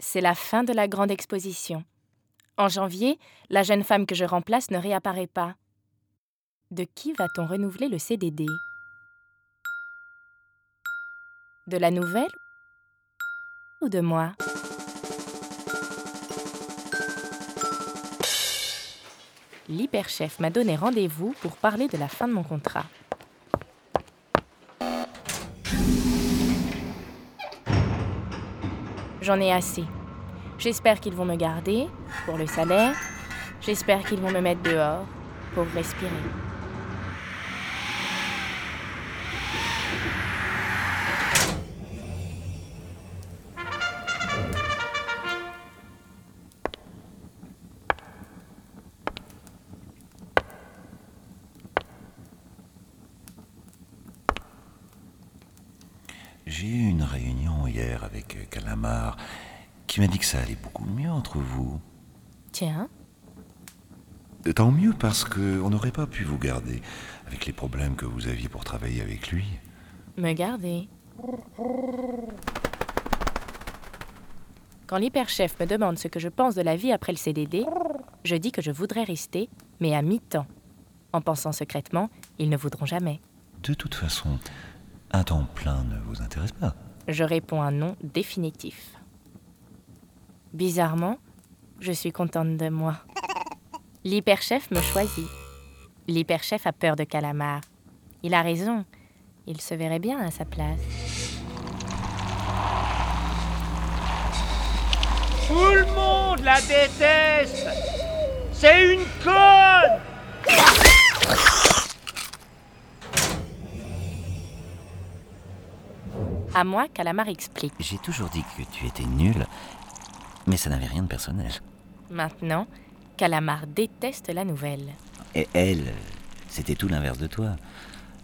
C'est la fin de la grande exposition. En janvier, la jeune femme que je remplace ne réapparaît pas. De qui va-t-on renouveler le CDD De la nouvelle ou de moi? L'hyperchef m'a donné rendez-vous pour parler de la fin de mon contrat. J'en ai assez. J'espère qu'ils vont me garder pour le salaire. J'espère qu'ils vont me mettre dehors pour respirer. J'ai eu une réunion hier avec euh, Calamar qui m'a dit que ça allait beaucoup mieux entre vous. Tiens, Euh, Tant mieux parce qu'on n'aurait pas pu vous garder avec les problèmes que vous aviez pour travailler avec lui. me garder. Quand l'hyperchef me demande ce que je pense de la vie après le CDD, je dis que je voudrais rester, mais à mi-temps. En pensant secrètement, ils ne voudront jamais. De toute façon, un temps plein ne vous intéresse pas. Je réponds un non définitif. Bizarrement, je suis contente de moi. L'hyperchef me choisit. L'hyperchef a peur de Calamar. Il a raison. Il se verrait bien à sa place. Tout le monde la déteste C'est une conne À moi, Calamar explique. J'ai toujours dit que tu étais nul, mais ça n'avait rien de personnel. Maintenant, Calamar déteste la nouvelle. Et elle, c'était tout l'inverse de toi.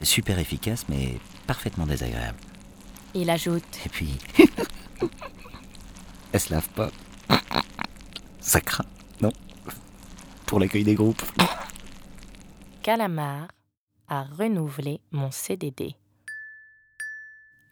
Super efficace, mais parfaitement désagréable. Il ajoute Et puis, elle se lave pas. Ça craint, non? Pour l'accueil des groupes. Calamar a renouvelé mon CDD.